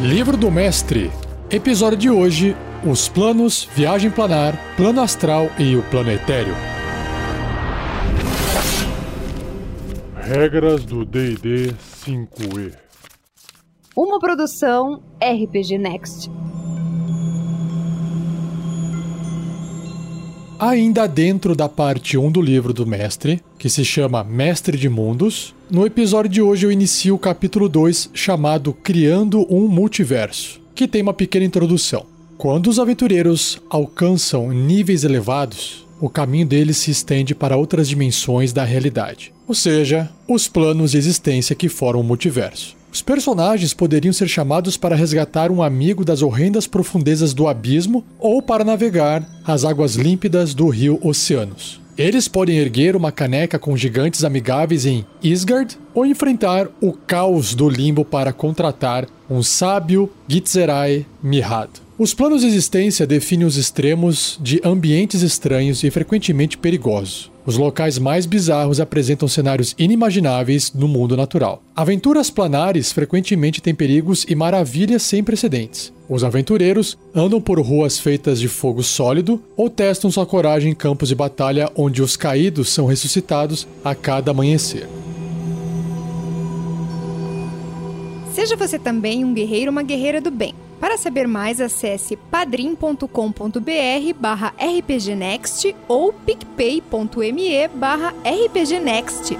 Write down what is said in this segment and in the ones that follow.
Livro do Mestre. Episódio de hoje: Os planos, viagem planar, plano astral e o plano etéreo. Regras do DD 5E. Uma produção RPG Next. Ainda dentro da parte 1 do livro do mestre, que se chama Mestre de Mundos, no episódio de hoje eu inicio o capítulo 2 chamado Criando um Multiverso, que tem uma pequena introdução. Quando os aventureiros alcançam níveis elevados, o caminho deles se estende para outras dimensões da realidade, ou seja, os planos de existência que formam o multiverso. Os personagens poderiam ser chamados para resgatar um amigo das horrendas profundezas do abismo ou para navegar as águas límpidas do rio Oceanos. Eles podem erguer uma caneca com gigantes amigáveis em Isgard ou enfrentar o caos do limbo para contratar um sábio Gitzerai Mihad. Os planos de existência definem os extremos de ambientes estranhos e frequentemente perigosos. Os locais mais bizarros apresentam cenários inimagináveis no mundo natural. Aventuras planares frequentemente têm perigos e maravilhas sem precedentes. Os aventureiros andam por ruas feitas de fogo sólido ou testam sua coragem em campos de batalha onde os caídos são ressuscitados a cada amanhecer. Seja você também um guerreiro ou uma guerreira do bem. Para saber mais, acesse padrim.com.br barra rpgnext ou picpay.me barra rpgnext.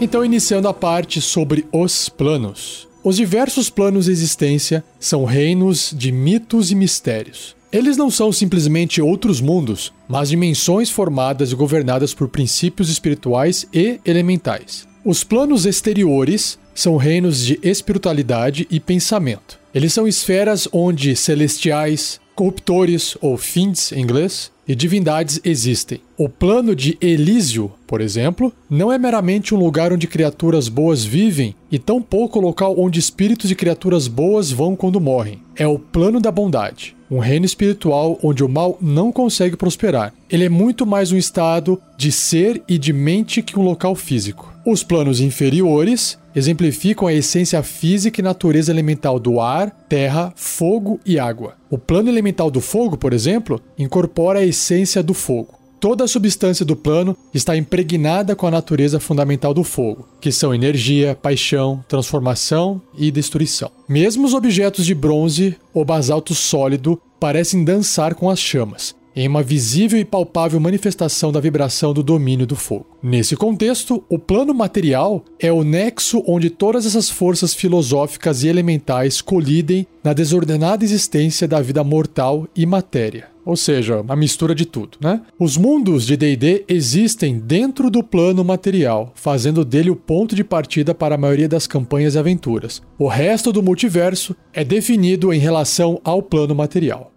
Então, iniciando a parte sobre os planos. Os diversos planos de existência são reinos de mitos e mistérios. Eles não são simplesmente outros mundos, mas dimensões formadas e governadas por princípios espirituais e elementais. Os planos exteriores são reinos de espiritualidade e pensamento. Eles são esferas onde celestiais, corruptores ou fiends em inglês e divindades existem. O plano de Elísio, por exemplo, não é meramente um lugar onde criaturas boas vivem e tampouco local onde espíritos de criaturas boas vão quando morrem. É o plano da bondade, um reino espiritual onde o mal não consegue prosperar. Ele é muito mais um estado de ser e de mente que um local físico. Os planos inferiores exemplificam a essência física e natureza elemental do ar, terra, fogo e água. O plano elemental do fogo, por exemplo, incorpora a essência do fogo. Toda a substância do plano está impregnada com a natureza fundamental do fogo, que são energia, paixão, transformação e destruição. Mesmo os objetos de bronze ou basalto sólido parecem dançar com as chamas, em uma visível e palpável manifestação da vibração do domínio do fogo. Nesse contexto, o plano material é o nexo onde todas essas forças filosóficas e elementais colidem na desordenada existência da vida mortal e matéria. Ou seja, a mistura de tudo, né? Os mundos de D&D existem dentro do plano material, fazendo dele o ponto de partida para a maioria das campanhas e aventuras. O resto do multiverso é definido em relação ao plano material.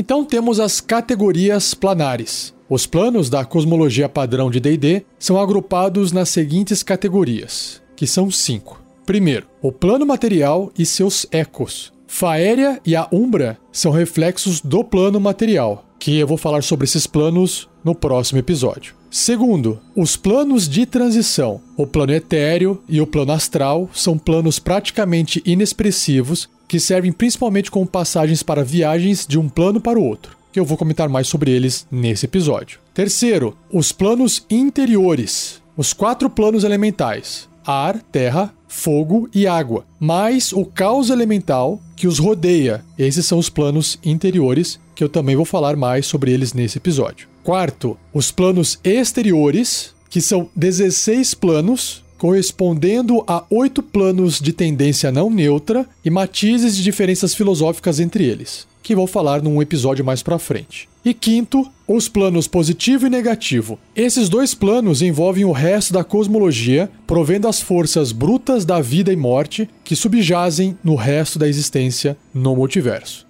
Então temos as categorias planares. Os planos da cosmologia padrão de D&D são agrupados nas seguintes categorias, que são cinco. Primeiro, o plano material e seus ecos. Faéria e a Umbra são reflexos do plano material, que eu vou falar sobre esses planos no próximo episódio. Segundo, os planos de transição. O plano etéreo e o plano astral são planos praticamente inexpressivos que servem principalmente como passagens para viagens de um plano para o outro, que eu vou comentar mais sobre eles nesse episódio. Terceiro, os planos interiores. Os quatro planos elementais: ar, terra, fogo e água, mais o caos elemental que os rodeia. Esses são os planos interiores, que eu também vou falar mais sobre eles nesse episódio. Quarto, os planos exteriores, que são 16 planos correspondendo a oito planos de tendência não neutra e matizes de diferenças filosóficas entre eles, que vou falar num episódio mais para frente. E quinto, os planos positivo e negativo. Esses dois planos envolvem o resto da cosmologia, provendo as forças brutas da vida e morte que subjazem no resto da existência no multiverso.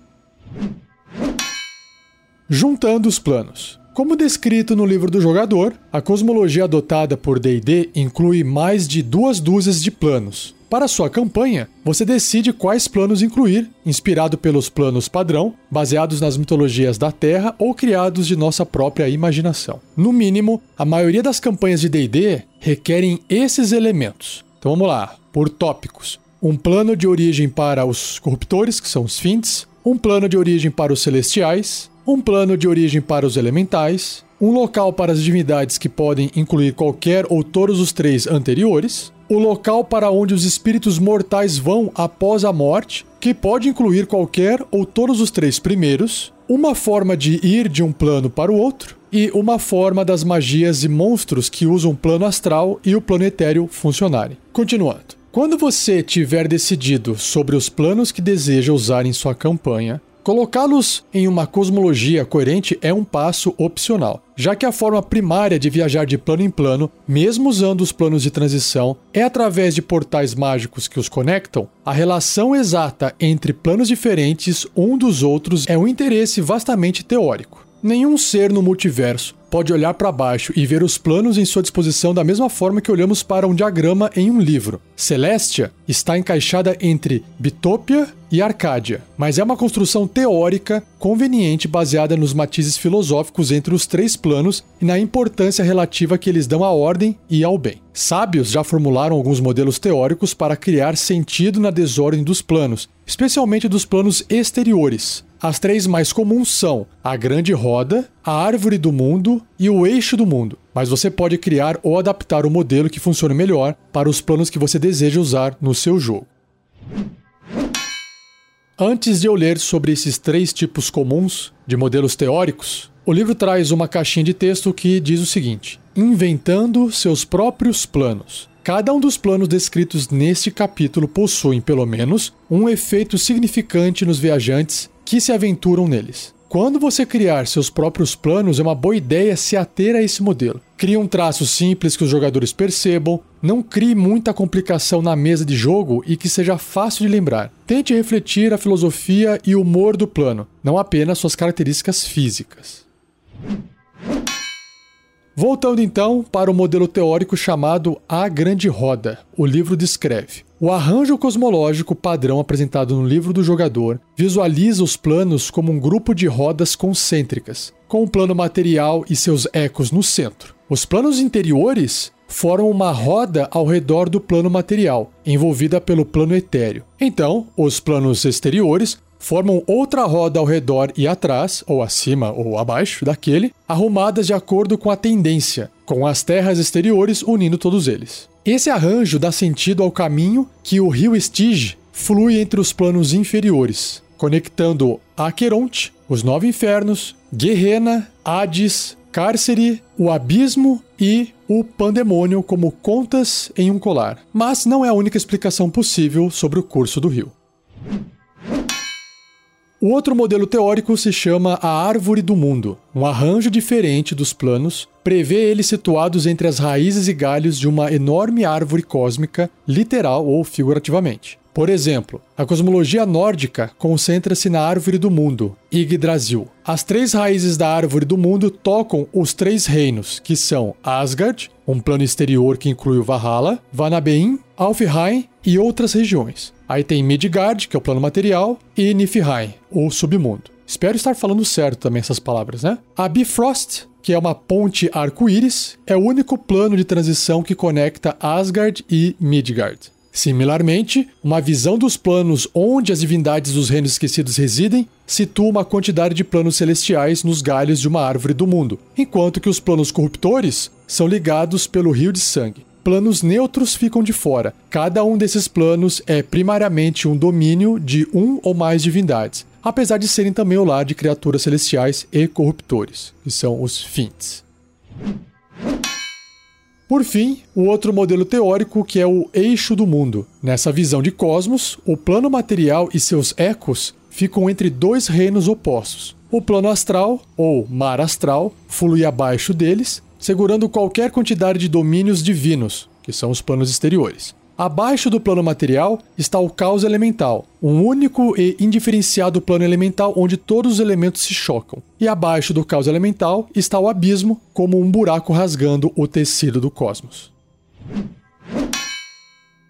Juntando os planos. Como descrito no livro do jogador, a cosmologia adotada por D&D inclui mais de duas dúzias de planos. Para sua campanha, você decide quais planos incluir, inspirado pelos planos padrão, baseados nas mitologias da Terra ou criados de nossa própria imaginação. No mínimo, a maioria das campanhas de D&D requerem esses elementos. Então vamos lá, por tópicos. Um plano de origem para os corruptores, que são os Fints, um plano de origem para os celestiais, um plano de origem para os elementais, um local para as divindades que podem incluir qualquer ou todos os três anteriores, o local para onde os espíritos mortais vão após a morte, que pode incluir qualquer ou todos os três primeiros, uma forma de ir de um plano para o outro e uma forma das magias e monstros que usam o plano astral e o plano etéreo funcionarem. Continuando. Quando você tiver decidido sobre os planos que deseja usar em sua campanha, Colocá-los em uma cosmologia coerente é um passo opcional, já que a forma primária de viajar de plano em plano, mesmo usando os planos de transição, é através de portais mágicos que os conectam. A relação exata entre planos diferentes um dos outros é um interesse vastamente teórico. Nenhum ser no multiverso pode olhar para baixo e ver os planos em sua disposição da mesma forma que olhamos para um diagrama em um livro. Celestia está encaixada entre Bitopia e Arcádia, mas é uma construção teórica conveniente baseada nos matizes filosóficos entre os três planos e na importância relativa que eles dão à ordem e ao bem. Sábios já formularam alguns modelos teóricos para criar sentido na desordem dos planos, especialmente dos planos exteriores. As três mais comuns são a Grande Roda, a Árvore do Mundo e o Eixo do Mundo. Mas você pode criar ou adaptar o modelo que funcione melhor para os planos que você deseja usar no seu jogo. Antes de eu ler sobre esses três tipos comuns de modelos teóricos, o livro traz uma caixinha de texto que diz o seguinte: Inventando seus próprios planos. Cada um dos planos descritos neste capítulo possuem, pelo menos, um efeito significante nos viajantes que se aventuram neles. Quando você criar seus próprios planos, é uma boa ideia se ater a esse modelo. Crie um traço simples que os jogadores percebam, não crie muita complicação na mesa de jogo e que seja fácil de lembrar. Tente refletir a filosofia e humor do plano, não apenas suas características físicas. Voltando então para o modelo teórico chamado A Grande Roda, o livro descreve. O arranjo cosmológico padrão apresentado no livro do jogador visualiza os planos como um grupo de rodas concêntricas, com o plano material e seus ecos no centro. Os planos interiores formam uma roda ao redor do plano material, envolvida pelo plano etéreo. Então, os planos exteriores formam outra roda ao redor e atrás, ou acima ou abaixo daquele, arrumadas de acordo com a tendência, com as terras exteriores unindo todos eles. Esse arranjo dá sentido ao caminho que o rio Estige flui entre os planos inferiores, conectando Aqueronte, os Nove Infernos, Guerrena, Hades, Cárcere, o Abismo e o Pandemônio como contas em um colar. Mas não é a única explicação possível sobre o curso do rio. O outro modelo teórico se chama a Árvore do Mundo. Um arranjo diferente dos planos prevê eles situados entre as raízes e galhos de uma enorme árvore cósmica, literal ou figurativamente. Por exemplo, a cosmologia nórdica concentra-se na árvore do mundo, Yggdrasil. As três raízes da árvore do mundo tocam os três reinos, que são Asgard, um plano exterior que inclui o Valhalla, Vanabein, Alfheim e outras regiões. Aí tem Midgard, que é o plano material, e Niflheim, o submundo. Espero estar falando certo também essas palavras, né? A Bifrost, que é uma ponte arco-íris, é o único plano de transição que conecta Asgard e Midgard. Similarmente, uma visão dos planos onde as divindades dos reinos esquecidos residem situa uma quantidade de planos celestiais nos galhos de uma árvore do mundo, enquanto que os planos corruptores são ligados pelo rio de sangue planos neutros ficam de fora. Cada um desses planos é primariamente um domínio de um ou mais divindades, apesar de serem também o lar de criaturas celestiais e corruptores, que são os Fints. Por fim, o outro modelo teórico que é o eixo do mundo. Nessa visão de cosmos, o plano material e seus ecos ficam entre dois reinos opostos. O plano astral, ou mar astral, flui abaixo deles, segurando qualquer quantidade de domínios divinos, que são os planos exteriores. Abaixo do plano material está o caos elemental, um único e indiferenciado plano elemental onde todos os elementos se chocam. E abaixo do caos elemental está o abismo, como um buraco rasgando o tecido do cosmos.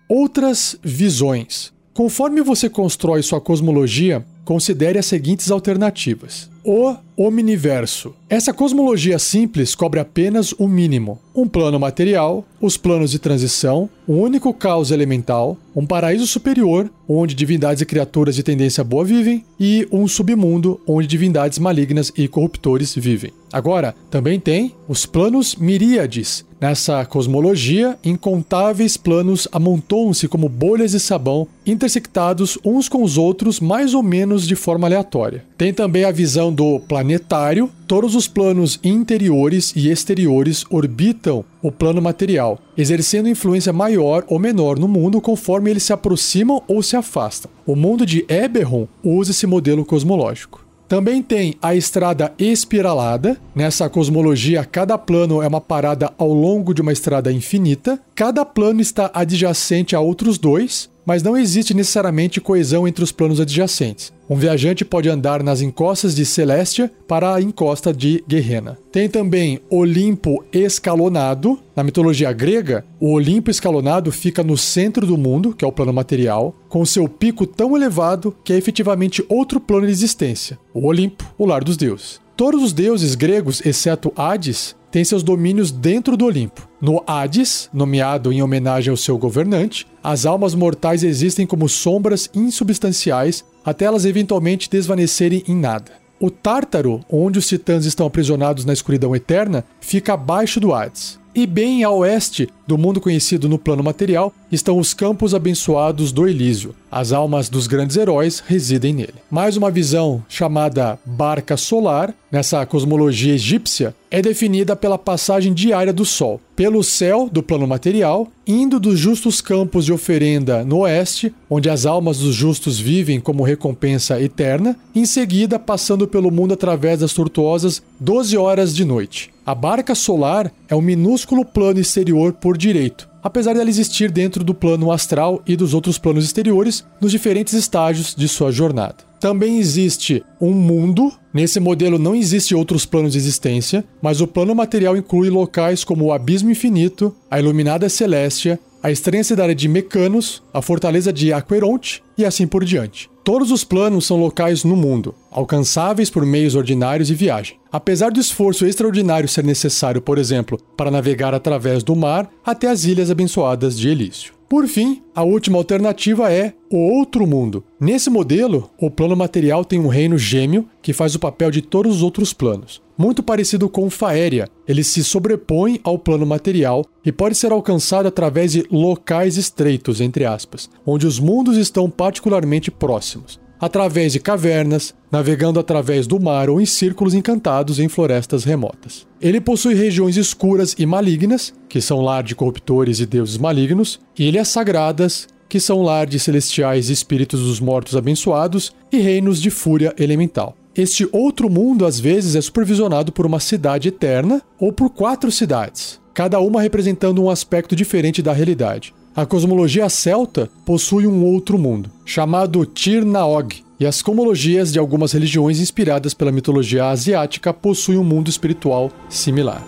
Outras visões. Conforme você constrói sua cosmologia, considere as seguintes alternativas: o omniverso. Essa cosmologia simples cobre apenas o mínimo: um plano material, os planos de transição, um único caos elemental, um paraíso superior, onde divindades e criaturas de tendência boa vivem, e um submundo, onde divindades malignas e corruptores vivem. Agora, também tem os planos miríades. Nessa cosmologia, incontáveis planos amontoam-se como bolhas de sabão, intersectados uns com os outros mais ou menos de forma aleatória. Tem também a visão do planetário, todos os planos interiores e exteriores orbitam o plano material, exercendo influência maior ou menor no mundo conforme eles se aproximam ou se afastam. O mundo de Eberron usa esse modelo cosmológico. Também tem a estrada espiralada. Nessa cosmologia, cada plano é uma parada ao longo de uma estrada infinita. Cada plano está adjacente a outros dois, mas não existe necessariamente coesão entre os planos adjacentes. Um viajante pode andar nas encostas de Celestia para a encosta de Guerrena. Tem também Olimpo escalonado. Na mitologia grega, o Olimpo escalonado fica no centro do mundo, que é o plano material, com seu pico tão elevado que é efetivamente outro plano de existência, o Olimpo, o lar dos deuses. Todos os deuses gregos, exceto Hades, têm seus domínios dentro do Olimpo. No Hades, nomeado em homenagem ao seu governante, as almas mortais existem como sombras insubstanciais até elas eventualmente desvanecerem em nada. O Tártaro, onde os titãs estão aprisionados na escuridão eterna, fica abaixo do Hades. E bem a oeste do mundo conhecido no plano material estão os campos abençoados do Elísio. As almas dos grandes heróis residem nele. Mais uma visão chamada barca solar, nessa cosmologia egípcia, é definida pela passagem diária do Sol pelo céu do plano material, indo dos justos campos de oferenda no oeste, onde as almas dos justos vivem como recompensa eterna, em seguida passando pelo mundo através das tortuosas 12 horas de noite. A barca solar é um minúsculo plano exterior por direito, apesar dela existir dentro do plano astral e dos outros planos exteriores nos diferentes estágios de sua jornada. Também existe um mundo. Nesse modelo não existe outros planos de existência, mas o plano material inclui locais como o Abismo Infinito, a Iluminada Celéstia, a estranha cidade de Mecanos, a fortaleza de Aqueronte e assim por diante. Todos os planos são locais no mundo, alcançáveis por meios ordinários e viagem. Apesar do esforço extraordinário ser necessário, por exemplo, para navegar através do mar até as ilhas abençoadas de Elísio. Por fim, a última alternativa é o outro mundo. Nesse modelo, o plano material tem um reino gêmeo que faz o papel de todos os outros planos. Muito parecido com Faéria, ele se sobrepõe ao plano material e pode ser alcançado através de locais estreitos, entre aspas, onde os mundos estão particularmente próximos através de cavernas, navegando através do mar ou em círculos encantados em florestas remotas. Ele possui regiões escuras e malignas, que são lar de corruptores e deuses malignos, ilhas sagradas, que são lar de celestiais e espíritos dos mortos abençoados, e reinos de fúria elemental. Este outro mundo às vezes é supervisionado por uma cidade eterna ou por quatro cidades, cada uma representando um aspecto diferente da realidade. A cosmologia celta possui um outro mundo, chamado Tir-Naog, e as cosmologias de algumas religiões inspiradas pela mitologia asiática possuem um mundo espiritual similar.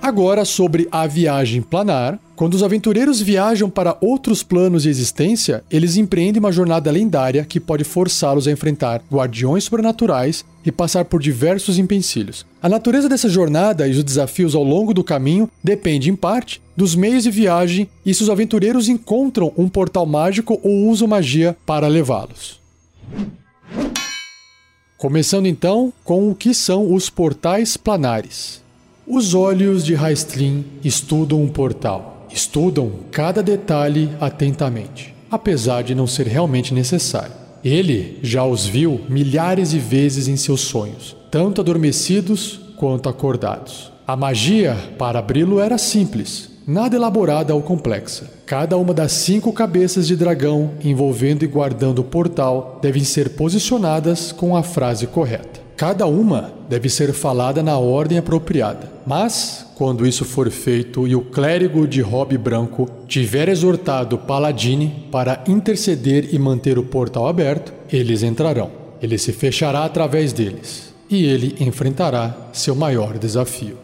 Agora sobre a viagem planar. Quando os aventureiros viajam para outros planos de existência, eles empreendem uma jornada lendária que pode forçá-los a enfrentar guardiões sobrenaturais e passar por diversos empecilhos. A natureza dessa jornada e os desafios ao longo do caminho depende, em parte, dos meios de viagem e se os aventureiros encontram um portal mágico ou usam magia para levá-los. Começando então com o que são os portais planares. Os olhos de Raistlin estudam um portal, estudam cada detalhe atentamente, apesar de não ser realmente necessário. Ele já os viu milhares de vezes em seus sonhos, tanto adormecidos quanto acordados. A magia para abri-lo era simples, nada elaborada ou complexa. Cada uma das cinco cabeças de dragão envolvendo e guardando o portal devem ser posicionadas com a frase correta. Cada uma deve ser falada na ordem apropriada. Mas, quando isso for feito e o clérigo de robe branco tiver exortado Paladine para interceder e manter o portal aberto, eles entrarão. Ele se fechará através deles e ele enfrentará seu maior desafio.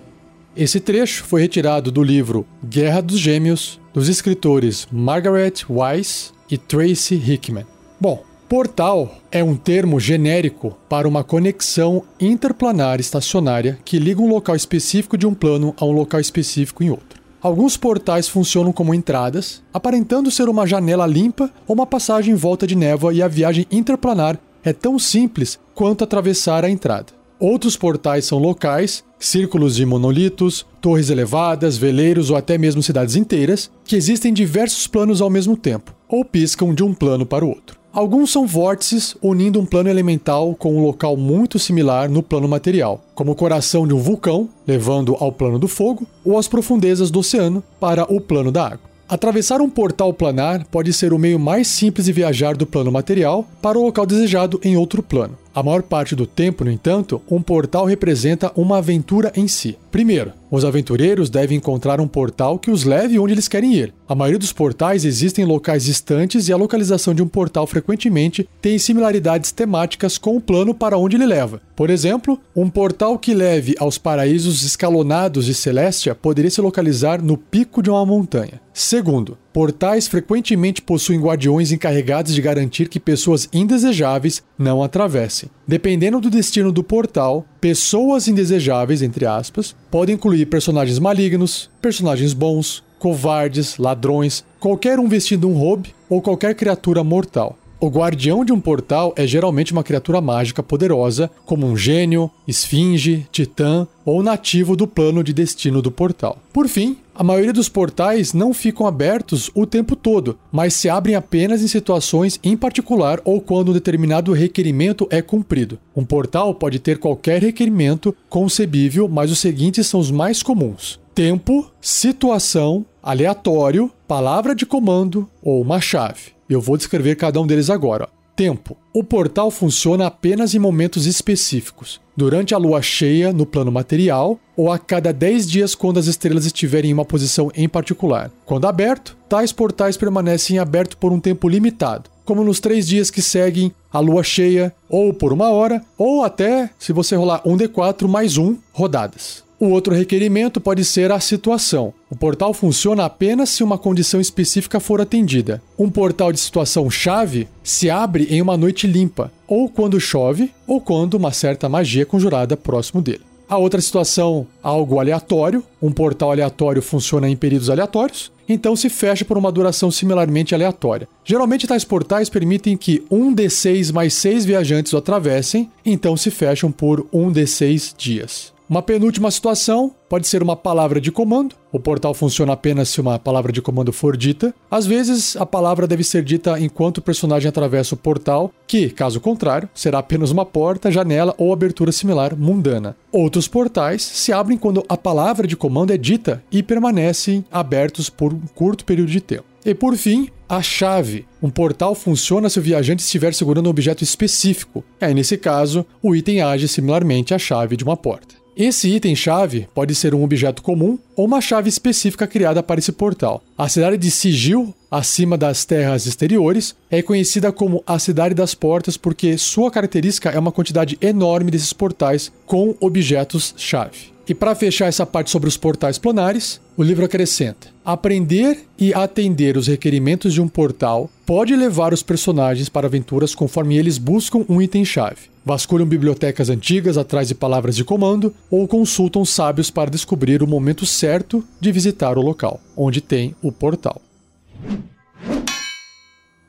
Esse trecho foi retirado do livro Guerra dos Gêmeos, dos escritores Margaret Weiss e Tracy Hickman. Bom, portal é um termo genérico para uma conexão interplanar estacionária que liga um local específico de um plano a um local específico em outro. Alguns portais funcionam como entradas, aparentando ser uma janela limpa ou uma passagem em volta de névoa, e a viagem interplanar é tão simples quanto atravessar a entrada. Outros portais são locais, círculos de monolitos, torres elevadas, veleiros ou até mesmo cidades inteiras, que existem diversos planos ao mesmo tempo, ou piscam de um plano para o outro. Alguns são vórtices unindo um plano elemental com um local muito similar no plano material, como o coração de um vulcão, levando ao plano do fogo, ou as profundezas do oceano para o plano da água. Atravessar um portal planar pode ser o meio mais simples de viajar do plano material para o local desejado em outro plano. A maior parte do tempo, no entanto, um portal representa uma aventura em si. Primeiro, os aventureiros devem encontrar um portal que os leve onde eles querem ir. A maioria dos portais existem em locais distantes e a localização de um portal frequentemente tem similaridades temáticas com o plano para onde ele leva. Por exemplo, um portal que leve aos paraísos escalonados de Celestia poderia se localizar no pico de uma montanha. Segundo, portais frequentemente possuem guardiões encarregados de garantir que pessoas indesejáveis não atravessem. Dependendo do destino do portal, pessoas indesejáveis, entre aspas, podem incluir personagens malignos, personagens bons, covardes, ladrões, qualquer um vestindo um robe ou qualquer criatura mortal. O guardião de um portal é geralmente uma criatura mágica poderosa, como um gênio, esfinge, titã ou nativo do plano de destino do portal. Por fim, a maioria dos portais não ficam abertos o tempo todo, mas se abrem apenas em situações em particular ou quando um determinado requerimento é cumprido. Um portal pode ter qualquer requerimento concebível, mas os seguintes são os mais comuns: tempo, situação, aleatório, palavra de comando ou uma chave. Eu vou descrever cada um deles agora. Tempo. O portal funciona apenas em momentos específicos, durante a lua cheia no plano material ou a cada 10 dias quando as estrelas estiverem em uma posição em particular. Quando aberto, tais portais permanecem abertos por um tempo limitado, como nos três dias que seguem a lua cheia, ou por uma hora, ou até, se você rolar um D4 mais um, rodadas. O outro requerimento pode ser a situação. O portal funciona apenas se uma condição específica for atendida. Um portal de situação chave se abre em uma noite limpa, ou quando chove, ou quando uma certa magia é conjurada próximo dele. A outra situação, algo aleatório. Um portal aleatório funciona em períodos aleatórios, então se fecha por uma duração similarmente aleatória. Geralmente, tais portais permitem que um D6 mais 6 viajantes o atravessem, então se fecham por um D6 dias. Uma penúltima situação pode ser uma palavra de comando. O portal funciona apenas se uma palavra de comando for dita. Às vezes, a palavra deve ser dita enquanto o personagem atravessa o portal, que, caso contrário, será apenas uma porta, janela ou abertura similar mundana. Outros portais se abrem quando a palavra de comando é dita e permanecem abertos por um curto período de tempo. E por fim, a chave. Um portal funciona se o viajante estiver segurando um objeto específico. Aí, nesse caso, o item age similarmente à chave de uma porta. Esse item-chave pode ser um objeto comum ou uma chave específica criada para esse portal. A cidade de Sigil, acima das terras exteriores, é conhecida como a Cidade das Portas porque sua característica é uma quantidade enorme desses portais com objetos-chave. E para fechar essa parte sobre os portais planares, o livro acrescenta: aprender e atender os requerimentos de um portal pode levar os personagens para aventuras conforme eles buscam um item-chave vasculham bibliotecas antigas atrás de palavras de comando ou consultam sábios para descobrir o momento certo de visitar o local, onde tem o portal.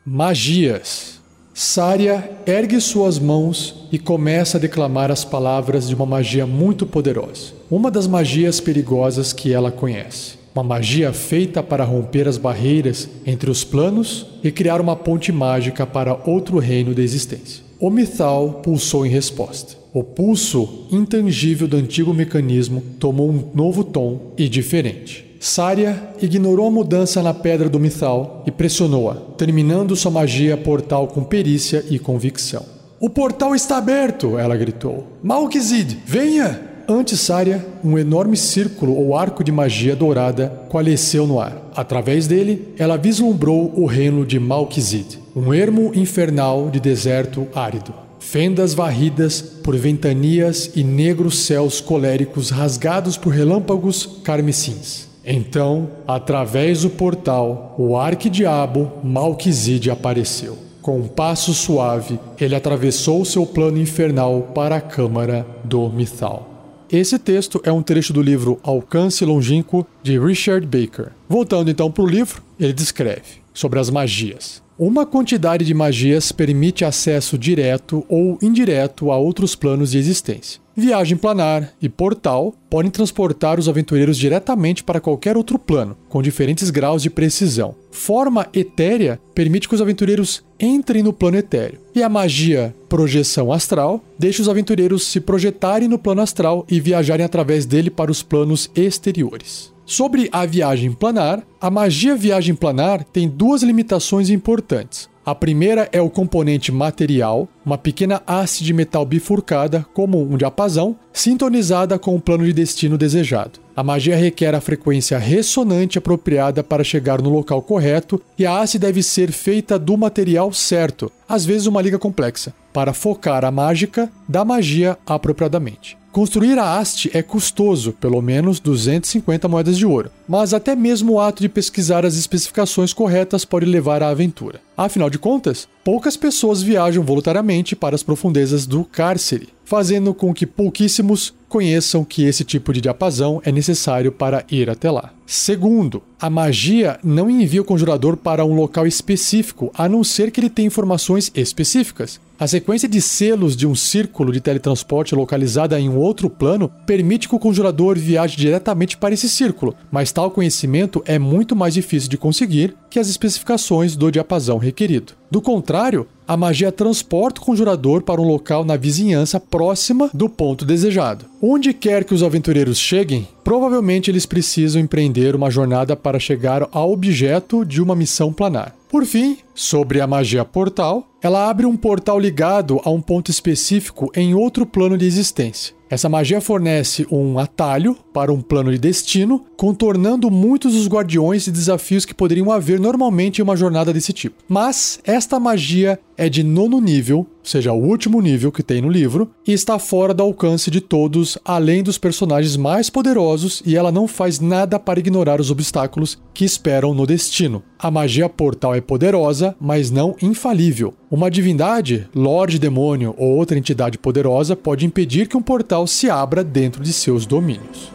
Magias. Sária ergue suas mãos e começa a declamar as palavras de uma magia muito poderosa, uma das magias perigosas que ela conhece. Uma magia feita para romper as barreiras entre os planos e criar uma ponte mágica para outro reino da existência. O Mithal pulsou em resposta. O pulso intangível do antigo mecanismo tomou um novo tom e diferente. Sária ignorou a mudança na pedra do Mithal e pressionou-a, terminando sua magia portal com perícia e convicção. O portal está aberto! ela gritou. Malkizid, venha! Antes Sária, um enorme círculo ou arco de magia dourada coalesceu no ar. Através dele, ela vislumbrou o reino de Malkizid, um ermo infernal de deserto árido. Fendas varridas por ventanias e negros céus coléricos rasgados por relâmpagos carmesins. Então, através do portal, o arquidiabo Malquizide apareceu. Com um passo suave, ele atravessou seu plano infernal para a câmara do Mithal. Esse texto é um trecho do livro Alcance Longínquo de Richard Baker. Voltando então para o livro, ele descreve sobre as magias. Uma quantidade de magias permite acesso direto ou indireto a outros planos de existência. Viagem planar e portal podem transportar os aventureiros diretamente para qualquer outro plano, com diferentes graus de precisão. Forma etérea permite que os aventureiros entrem no plano etéreo. E a magia projeção astral deixa os aventureiros se projetarem no plano astral e viajarem através dele para os planos exteriores. Sobre a viagem planar, a magia viagem planar tem duas limitações importantes. A primeira é o componente material, uma pequena haste de metal bifurcada, como um diapasão, sintonizada com o plano de destino desejado. A magia requer a frequência ressonante apropriada para chegar no local correto e a haste deve ser feita do material certo, às vezes uma liga complexa, para focar a mágica da magia apropriadamente. Construir a haste é custoso, pelo menos 250 moedas de ouro, mas até mesmo o ato de pesquisar as especificações corretas pode levar à aventura. Afinal de contas, poucas pessoas viajam voluntariamente para as profundezas do cárcere, fazendo com que pouquíssimos conheçam que esse tipo de diapasão é necessário para ir até lá. Segundo, a magia não envia o conjurador para um local específico, a não ser que ele tenha informações específicas. A sequência de selos de um círculo de teletransporte localizada em um outro plano permite que o conjurador viaje diretamente para esse círculo, mas tal conhecimento é muito mais difícil de conseguir que as especificações do diapasão requerido. Do contrário, a magia transporta o conjurador para um local na vizinhança próxima do ponto desejado. Onde quer que os aventureiros cheguem, provavelmente eles precisam empreender uma jornada para chegar ao objeto de uma missão planar. Por fim, sobre a magia portal, ela abre um portal ligado a um ponto específico em outro plano de existência. Essa magia fornece um atalho para um plano de destino, contornando muitos dos guardiões e desafios que poderiam haver normalmente em uma jornada desse tipo. Mas esta magia é de nono nível, ou seja, o último nível que tem no livro, e está fora do alcance de todos, além dos personagens mais poderosos, e ela não faz nada para ignorar os obstáculos que esperam no destino. A magia portal é poderosa, mas não infalível. Uma divindade, Lorde Demônio ou outra entidade poderosa pode impedir que um portal se abra dentro de seus domínios.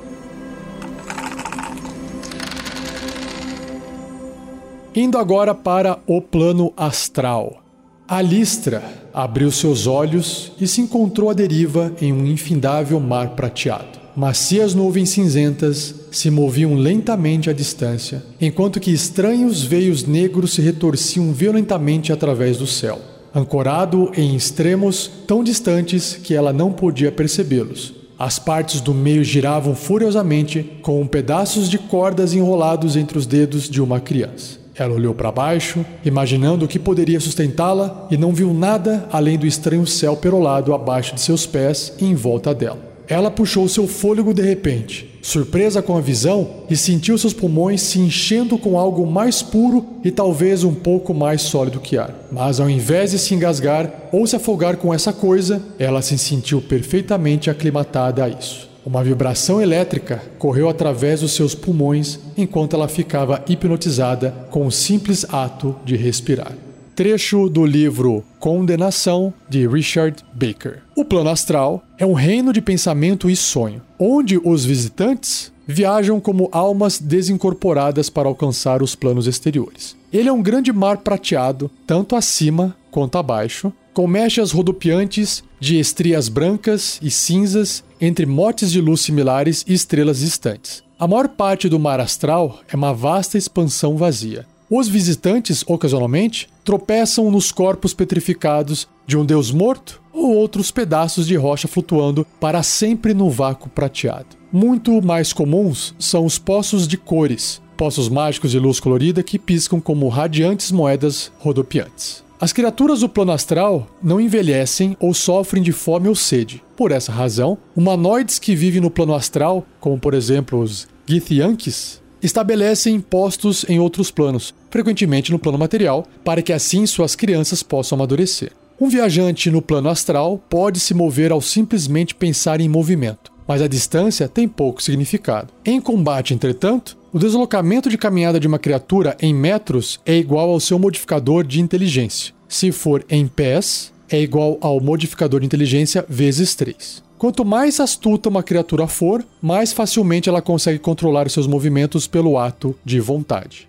Indo agora para o plano astral. Alistra abriu seus olhos e se encontrou à deriva em um infindável mar prateado. Macias nuvens cinzentas se moviam lentamente à distância, enquanto que estranhos veios negros se retorciam violentamente através do céu, ancorado em extremos tão distantes que ela não podia percebê-los. As partes do meio giravam furiosamente, com pedaços de cordas enrolados entre os dedos de uma criança. Ela olhou para baixo, imaginando o que poderia sustentá-la, e não viu nada além do estranho céu perolado abaixo de seus pés e em volta dela. Ela puxou seu fôlego de repente, surpresa com a visão, e sentiu seus pulmões se enchendo com algo mais puro e talvez um pouco mais sólido que ar. Mas ao invés de se engasgar ou se afogar com essa coisa, ela se sentiu perfeitamente aclimatada a isso. Uma vibração elétrica correu através dos seus pulmões enquanto ela ficava hipnotizada com o simples ato de respirar trecho do livro Condenação de Richard Baker. O plano astral é um reino de pensamento e sonho, onde os visitantes viajam como almas desincorporadas para alcançar os planos exteriores. Ele é um grande mar prateado, tanto acima quanto abaixo, com mechas rodopiantes de estrias brancas e cinzas entre motes de luz similares e estrelas distantes. A maior parte do mar astral é uma vasta expansão vazia. Os visitantes, ocasionalmente, tropeçam nos corpos petrificados de um deus morto ou outros pedaços de rocha flutuando para sempre no vácuo prateado. Muito mais comuns são os poços de cores, poços mágicos de luz colorida que piscam como radiantes moedas rodopiantes. As criaturas do plano astral não envelhecem ou sofrem de fome ou sede. Por essa razão, humanoides que vivem no plano astral, como por exemplo os Githyanks, estabelecem postos em outros planos, frequentemente no plano material, para que assim suas crianças possam amadurecer. Um viajante no plano astral pode se mover ao simplesmente pensar em movimento, mas a distância tem pouco significado. Em combate, entretanto, O deslocamento de caminhada de uma criatura em metros é igual ao seu modificador de inteligência. Se for em pés, é igual ao modificador de inteligência vezes 3. Quanto mais astuta uma criatura for, mais facilmente ela consegue controlar seus movimentos pelo ato de vontade.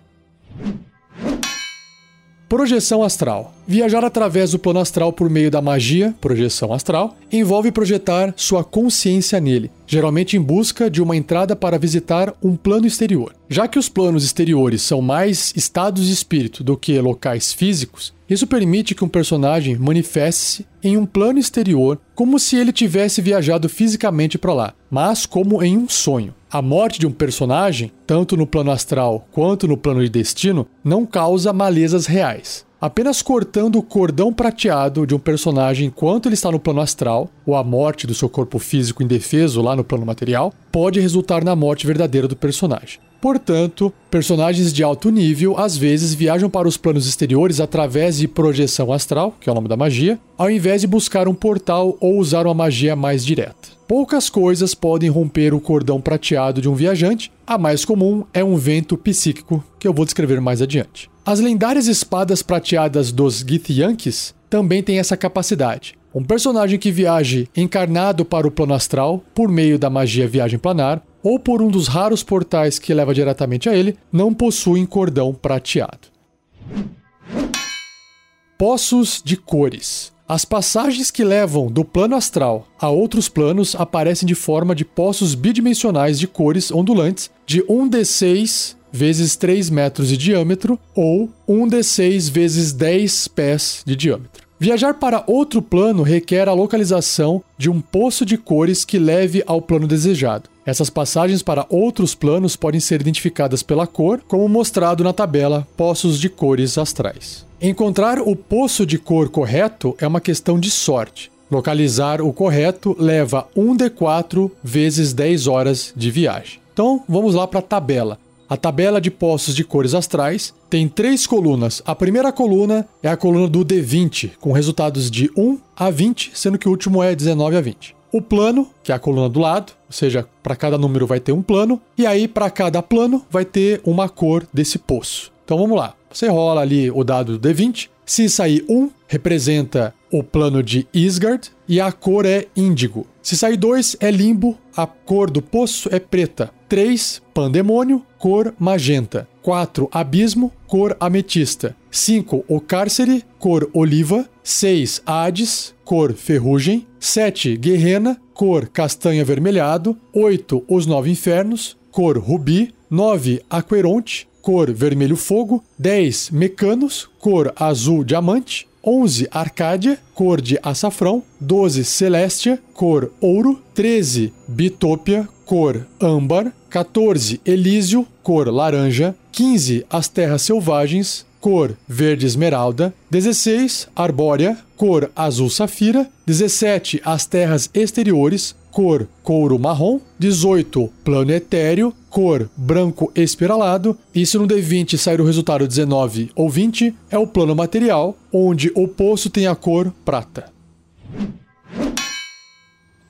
Projeção astral. Viajar através do plano astral por meio da magia, projeção astral, envolve projetar sua consciência nele, geralmente em busca de uma entrada para visitar um plano exterior. Já que os planos exteriores são mais estados de espírito do que locais físicos, isso permite que um personagem manifeste-se em um plano exterior como se ele tivesse viajado fisicamente para lá, mas como em um sonho. A morte de um personagem, tanto no plano astral quanto no plano de destino, não causa malezas reais. Apenas cortando o cordão prateado de um personagem enquanto ele está no plano astral, ou a morte do seu corpo físico indefeso lá no plano material, pode resultar na morte verdadeira do personagem. Portanto, personagens de alto nível às vezes viajam para os planos exteriores através de projeção astral, que é o nome da magia, ao invés de buscar um portal ou usar uma magia mais direta. Poucas coisas podem romper o cordão prateado de um viajante, a mais comum é um vento psíquico, que eu vou descrever mais adiante. As lendárias espadas prateadas dos Githyanks também têm essa capacidade. Um personagem que viaje encarnado para o plano astral por meio da magia viagem planar ou por um dos raros portais que leva diretamente a ele não possuem cordão prateado. Poços de cores. As passagens que levam do plano astral a outros planos aparecem de forma de poços bidimensionais de cores ondulantes de 1d6 vezes 3 metros de diâmetro ou 1d6 vezes 10 pés de diâmetro. Viajar para outro plano requer a localização de um poço de cores que leve ao plano desejado. Essas passagens para outros planos podem ser identificadas pela cor, como mostrado na tabela Poços de Cores Astrais. Encontrar o poço de cor correto é uma questão de sorte. Localizar o correto leva 1d4 vezes 10 horas de viagem. Então vamos lá para a tabela. A tabela de poços de cores astrais tem três colunas. A primeira coluna é a coluna do D20, com resultados de 1 a 20, sendo que o último é 19 a 20. O plano, que é a coluna do lado, ou seja, para cada número vai ter um plano, e aí para cada plano vai ter uma cor desse poço. Então vamos lá. Você rola ali o dado do D20. Se sair 1, representa o plano de Isgard e a cor é índigo. Se sair 2, é limbo, a cor do poço é preta. 3, pandemônio, cor magenta. 4, abismo, cor ametista. 5, o cárcere, cor oliva. 6, Hades, cor ferrugem. 7, guerrena, cor castanho avermelhado. 8, os nove infernos, cor rubi. 9, aqueronte, cor vermelho fogo, 10 Mecanos, cor azul diamante, 11 Arcádia, cor de açafrão, 12 Celestia, cor ouro, 13 Bitópia, cor âmbar, 14 Elísio, cor laranja, 15 As Terras Selvagens, cor verde esmeralda, 16 Arbórea, cor azul safira, 17 As Terras Exteriores, cor couro marrom, 18 plano etéreo, cor branco espiralado, e se no D20 sair o resultado 19 ou 20, é o plano material, onde o poço tem a cor prata.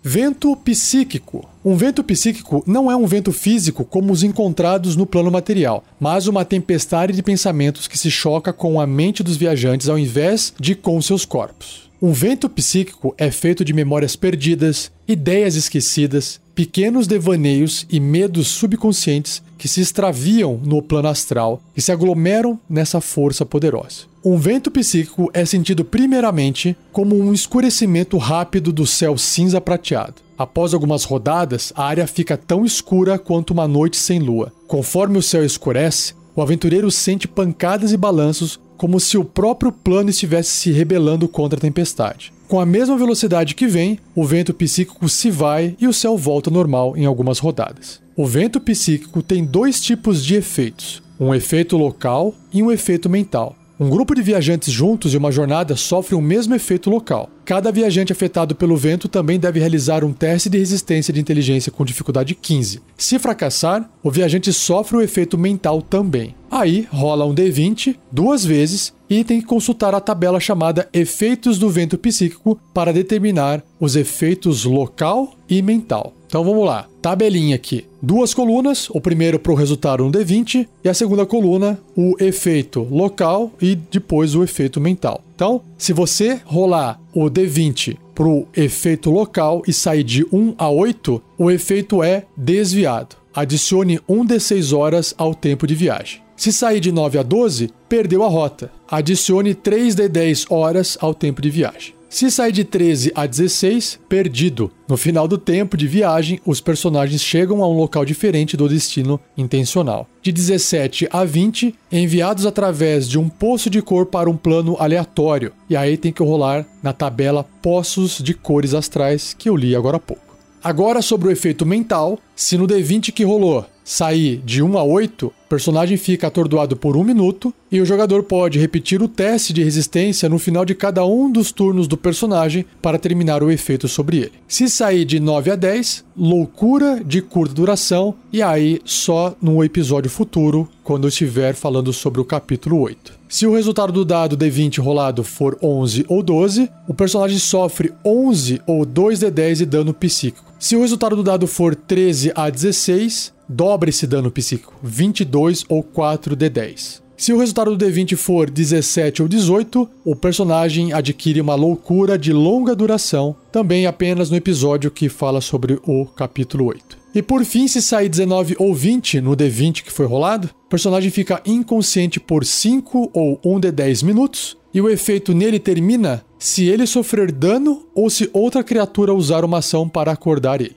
Vento psíquico. Um vento psíquico não é um vento físico como os encontrados no plano material, mas uma tempestade de pensamentos que se choca com a mente dos viajantes ao invés de com seus corpos. Um vento psíquico é feito de memórias perdidas, ideias esquecidas, pequenos devaneios e medos subconscientes que se extraviam no plano astral e se aglomeram nessa força poderosa. Um vento psíquico é sentido primeiramente como um escurecimento rápido do céu cinza prateado. Após algumas rodadas, a área fica tão escura quanto uma noite sem lua. Conforme o céu escurece, o aventureiro sente pancadas e balanços como se o próprio plano estivesse se rebelando contra a tempestade. Com a mesma velocidade que vem, o vento psíquico se vai e o céu volta normal em algumas rodadas. O vento psíquico tem dois tipos de efeitos: um efeito local e um efeito mental. Um grupo de viajantes juntos em uma jornada sofre o mesmo efeito local. Cada viajante afetado pelo vento também deve realizar um teste de resistência de inteligência com dificuldade 15. Se fracassar, o viajante sofre o efeito mental também. Aí rola um D20 duas vezes e tem que consultar a tabela chamada Efeitos do Vento Psíquico para determinar os efeitos local e mental. Então vamos lá. Tabelinha aqui. Duas colunas, o primeiro para o resultado no D20 e a segunda coluna, o efeito local e depois o efeito mental. Então, se você rolar o D20 para o efeito local e sair de 1 a 8, o efeito é desviado. Adicione 1 D6 horas ao tempo de viagem. Se sair de 9 a 12, perdeu a rota. Adicione 3 D10 horas ao tempo de viagem. Se sair de 13 a 16, perdido. No final do tempo de viagem, os personagens chegam a um local diferente do destino intencional. De 17 a 20, enviados através de um poço de cor para um plano aleatório. E aí tem que rolar na tabela Poços de Cores Astrais, que eu li agora há pouco. Agora sobre o efeito mental, se no D20 que rolou sair de 1 a 8, o personagem fica atordoado por um minuto e o jogador pode repetir o teste de resistência no final de cada um dos turnos do personagem para terminar o efeito sobre ele. Se sair de 9 a 10, loucura de curta duração e aí só no episódio futuro, quando eu estiver falando sobre o capítulo 8. Se o resultado do dado D20 rolado for 11 ou 12, o personagem sofre 11 ou 2d10 de dano psíquico. Se o resultado do dado for 13 a 16, dobra esse dano psíquico, 22 ou 4d10. Se o resultado do D20 for 17 ou 18, o personagem adquire uma loucura de longa duração, também apenas no episódio que fala sobre o capítulo 8. E por fim, se sair 19 ou 20 no D20 que foi rolado, o personagem fica inconsciente por 5 ou 1 de 10 minutos, e o efeito nele termina se ele sofrer dano ou se outra criatura usar uma ação para acordar ele.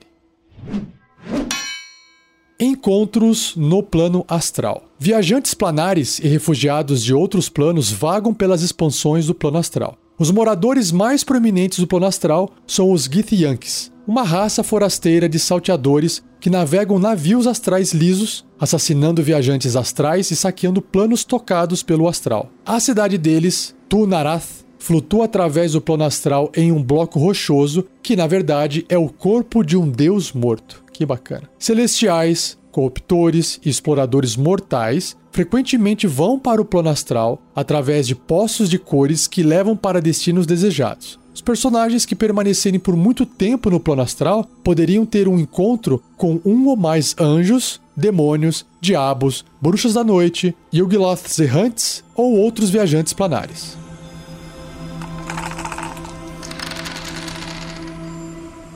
Encontros no plano astral. Viajantes planares e refugiados de outros planos vagam pelas expansões do plano astral. Os moradores mais proeminentes do plano astral são os Githyanks, uma raça forasteira de salteadores que navegam navios astrais lisos, assassinando viajantes astrais e saqueando planos tocados pelo astral. A cidade deles, Tunarath, flutua através do plano astral em um bloco rochoso que, na verdade, é o corpo de um deus morto. Que bacana. Celestiais, cooptores e exploradores mortais frequentemente vão para o plano astral através de poços de cores que levam para destinos desejados. Os personagens que permanecerem por muito tempo no plano astral poderiam ter um encontro com um ou mais anjos, demônios, diabos, bruxas da noite, Yugloths errantes ou outros viajantes planares.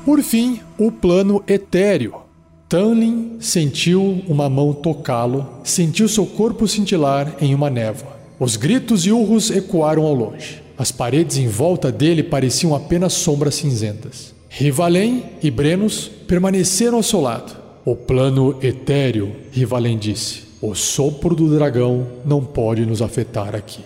Por fim, o plano etéreo. Tanlin sentiu uma mão tocá-lo, sentiu seu corpo cintilar em uma névoa. Os gritos e urros ecoaram ao longe. As paredes em volta dele pareciam apenas sombras cinzentas. Rivalen e Brenos permaneceram ao seu lado. O plano etéreo, Rivalen disse. O sopro do dragão não pode nos afetar aqui.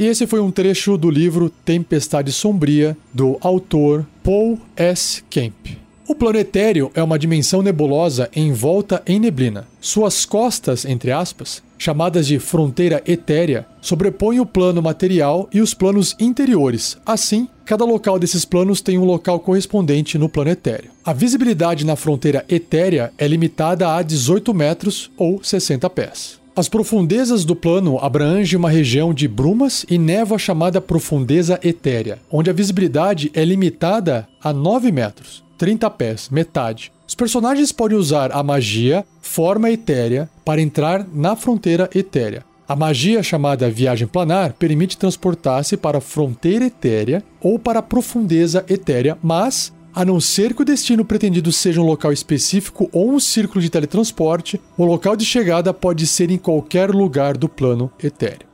E esse foi um trecho do livro Tempestade Sombria, do autor Paul S. Kemp. O planetério é uma dimensão nebulosa envolta em neblina. Suas costas, entre aspas, chamadas de fronteira etérea, sobrepõem o plano material e os planos interiores. Assim, cada local desses planos tem um local correspondente no plano etéreo. A visibilidade na fronteira etérea é limitada a 18 metros ou 60 pés. As profundezas do plano abrangem uma região de brumas e névoa chamada profundeza etérea, onde a visibilidade é limitada a 9 metros. 30 pés, metade. Os personagens podem usar a magia Forma Etérea para entrar na fronteira etérea. A magia chamada Viagem Planar permite transportar-se para a fronteira etérea ou para a profundeza etérea, mas, a não ser que o destino pretendido seja um local específico ou um círculo de teletransporte, o local de chegada pode ser em qualquer lugar do plano etéreo.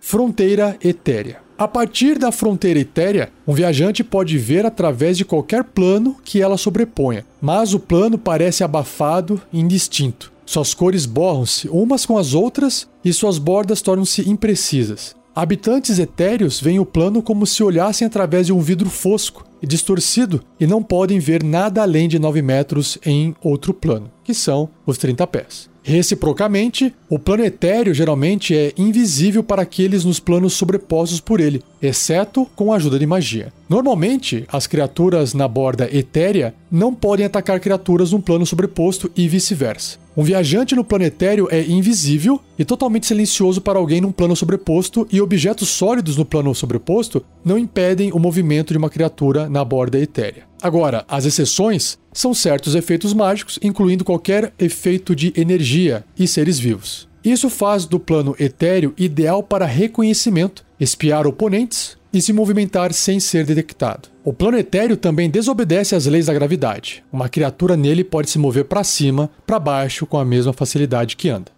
Fronteira etérea. A partir da fronteira etérea, um viajante pode ver através de qualquer plano que ela sobreponha, mas o plano parece abafado e indistinto. Suas cores borram-se umas com as outras e suas bordas tornam-se imprecisas. Habitantes etéreos veem o plano como se olhassem através de um vidro fosco e distorcido e não podem ver nada além de 9 metros em outro plano, que são os 30 pés. Reciprocamente, o plano etéreo geralmente é invisível para aqueles nos planos sobrepostos por ele, exceto com a ajuda de magia. Normalmente, as criaturas na borda etérea não podem atacar criaturas num plano sobreposto e vice-versa. Um viajante no planetário é invisível e totalmente silencioso para alguém num plano sobreposto, e objetos sólidos no plano sobreposto não impedem o movimento de uma criatura na borda etérea. Agora, as exceções são certos efeitos mágicos, incluindo qualquer efeito de energia e seres vivos. Isso faz do plano etéreo ideal para reconhecimento, espiar oponentes e se movimentar sem ser detectado. O planetário também desobedece às leis da gravidade. Uma criatura nele pode se mover para cima, para baixo com a mesma facilidade que anda.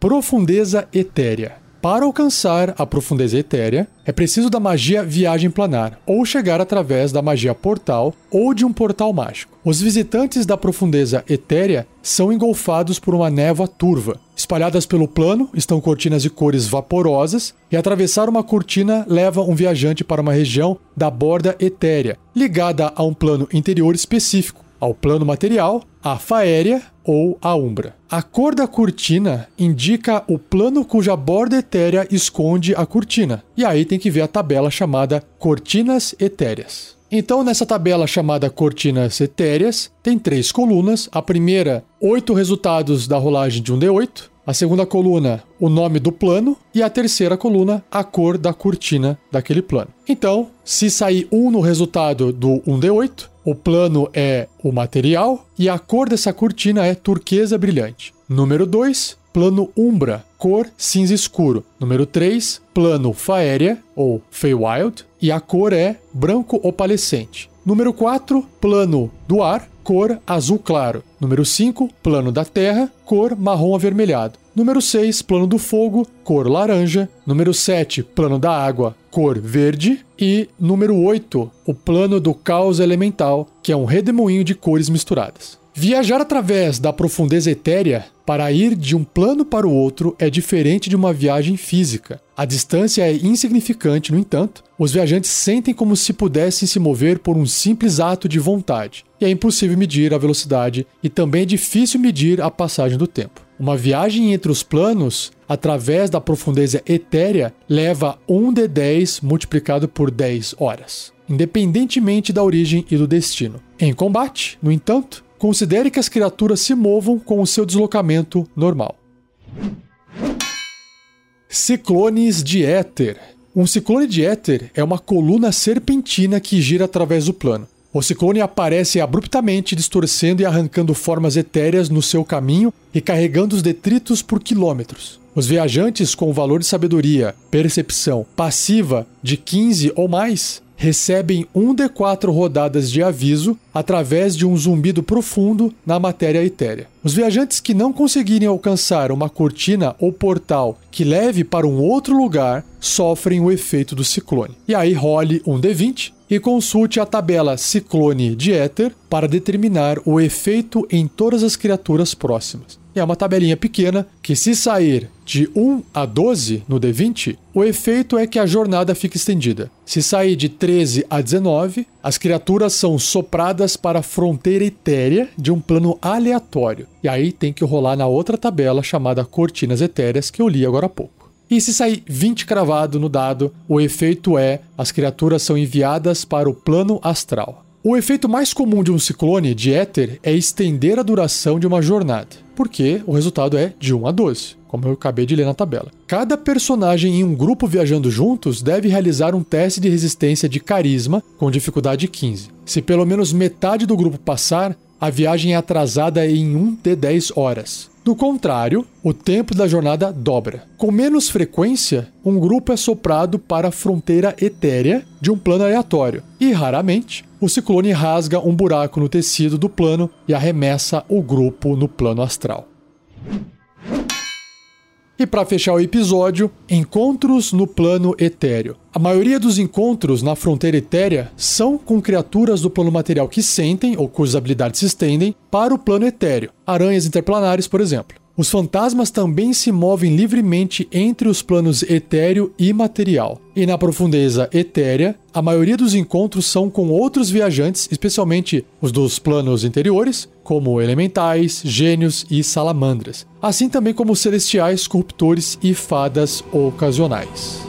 Profundeza etérea. Para alcançar a profundeza etérea, é preciso da magia viagem planar, ou chegar através da magia portal ou de um portal mágico. Os visitantes da profundeza etérea são engolfados por uma névoa turva. Espalhadas pelo plano estão cortinas de cores vaporosas, e atravessar uma cortina leva um viajante para uma região da borda etérea, ligada a um plano interior específico, ao plano material, a faéria ou a umbra. A cor da cortina indica o plano cuja borda etérea esconde a cortina. E aí tem que ver a tabela chamada Cortinas Etéreas. Então, nessa tabela chamada Cortinas Etéreas, tem três colunas. A primeira, oito resultados da rolagem de um D8. A segunda coluna, o nome do plano. E a terceira coluna, a cor da cortina daquele plano. Então, se sair um no resultado do 1D8, o plano é o material e a cor dessa cortina é turquesa brilhante. Número 2, plano umbra, cor cinza escuro. Número 3, plano faérea ou Feywild e a cor é branco opalescente. Número 4, plano do ar, cor azul claro. Número 5, plano da terra, cor marrom avermelhado. Número 6, plano do fogo, cor laranja. Número 7, plano da água, cor verde. E número 8, o plano do caos elemental, que é um redemoinho de cores misturadas. Viajar através da profundeza etérea para ir de um plano para o outro é diferente de uma viagem física. A distância é insignificante, no entanto, os viajantes sentem como se pudessem se mover por um simples ato de vontade. E é impossível medir a velocidade e também é difícil medir a passagem do tempo. Uma viagem entre os planos, através da profundeza etérea, leva 1 de 10 multiplicado por 10 horas, independentemente da origem e do destino. Em combate, no entanto, considere que as criaturas se movam com o seu deslocamento normal. Ciclones de éter. Um ciclone de éter é uma coluna serpentina que gira através do plano. O ciclone aparece abruptamente, distorcendo e arrancando formas etéreas no seu caminho e carregando os detritos por quilômetros. Os viajantes com valor de sabedoria, percepção passiva de 15 ou mais recebem 1d4 rodadas de aviso através de um zumbido profundo na matéria etérea. Os viajantes que não conseguirem alcançar uma cortina ou portal que leve para um outro lugar sofrem o efeito do ciclone. E aí role um D20 e consulte a tabela Ciclone de Éter para determinar o efeito em todas as criaturas próximas. É uma tabelinha pequena que, se sair de 1 a 12 no D20, o efeito é que a jornada fica estendida. Se sair de 13 a 19, as criaturas são sopradas para a fronteira etérea de um plano aleatório. E aí tem que rolar na outra tabela chamada Cortinas Etéreas que eu li agora há pouco. E se sair 20 cravado no dado, o efeito é as criaturas são enviadas para o plano astral. O efeito mais comum de um ciclone de éter é estender a duração de uma jornada, porque o resultado é de 1 a 12, como eu acabei de ler na tabela. Cada personagem em um grupo viajando juntos deve realizar um teste de resistência de carisma com dificuldade 15. Se pelo menos metade do grupo passar, a viagem é atrasada em 1 de 10 horas. Do contrário, o tempo da jornada dobra. Com menos frequência, um grupo é soprado para a fronteira etérea de um plano aleatório, e raramente, o ciclone rasga um buraco no tecido do plano e arremessa o grupo no plano astral. E para fechar o episódio, encontros no plano etéreo. A maioria dos encontros na fronteira etérea são com criaturas do plano material que sentem ou cujas habilidades se estendem para o plano etéreo, aranhas interplanares, por exemplo. Os fantasmas também se movem livremente entre os planos etéreo e material. E na profundeza etérea, a maioria dos encontros são com outros viajantes, especialmente os dos planos interiores, como elementais, gênios e salamandras, assim também como celestiais, corruptores e fadas ocasionais.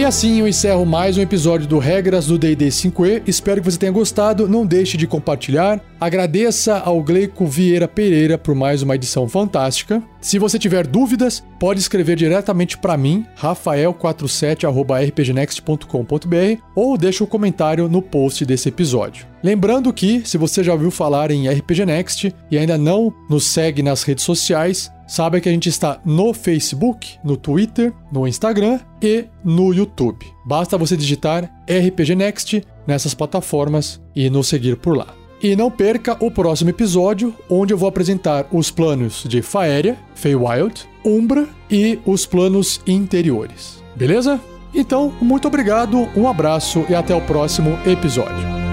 E assim eu encerro mais um episódio do Regras do D&D 5e. Espero que você tenha gostado. Não deixe de compartilhar. Agradeça ao Gleico Vieira Pereira por mais uma edição fantástica. Se você tiver dúvidas, pode escrever diretamente para mim, rafael47@rpgnext.com.br ou deixa um comentário no post desse episódio. Lembrando que, se você já ouviu falar em RPG Next e ainda não nos segue nas redes sociais, saiba que a gente está no Facebook, no Twitter, no Instagram e no YouTube. Basta você digitar RPG Next nessas plataformas e nos seguir por lá. E não perca o próximo episódio, onde eu vou apresentar os planos de Faeria, Feywild, Umbra e os planos interiores. Beleza? Então, muito obrigado, um abraço e até o próximo episódio.